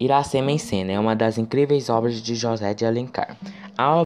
Iracema em Cena é uma das incríveis obras de José de Alencar. A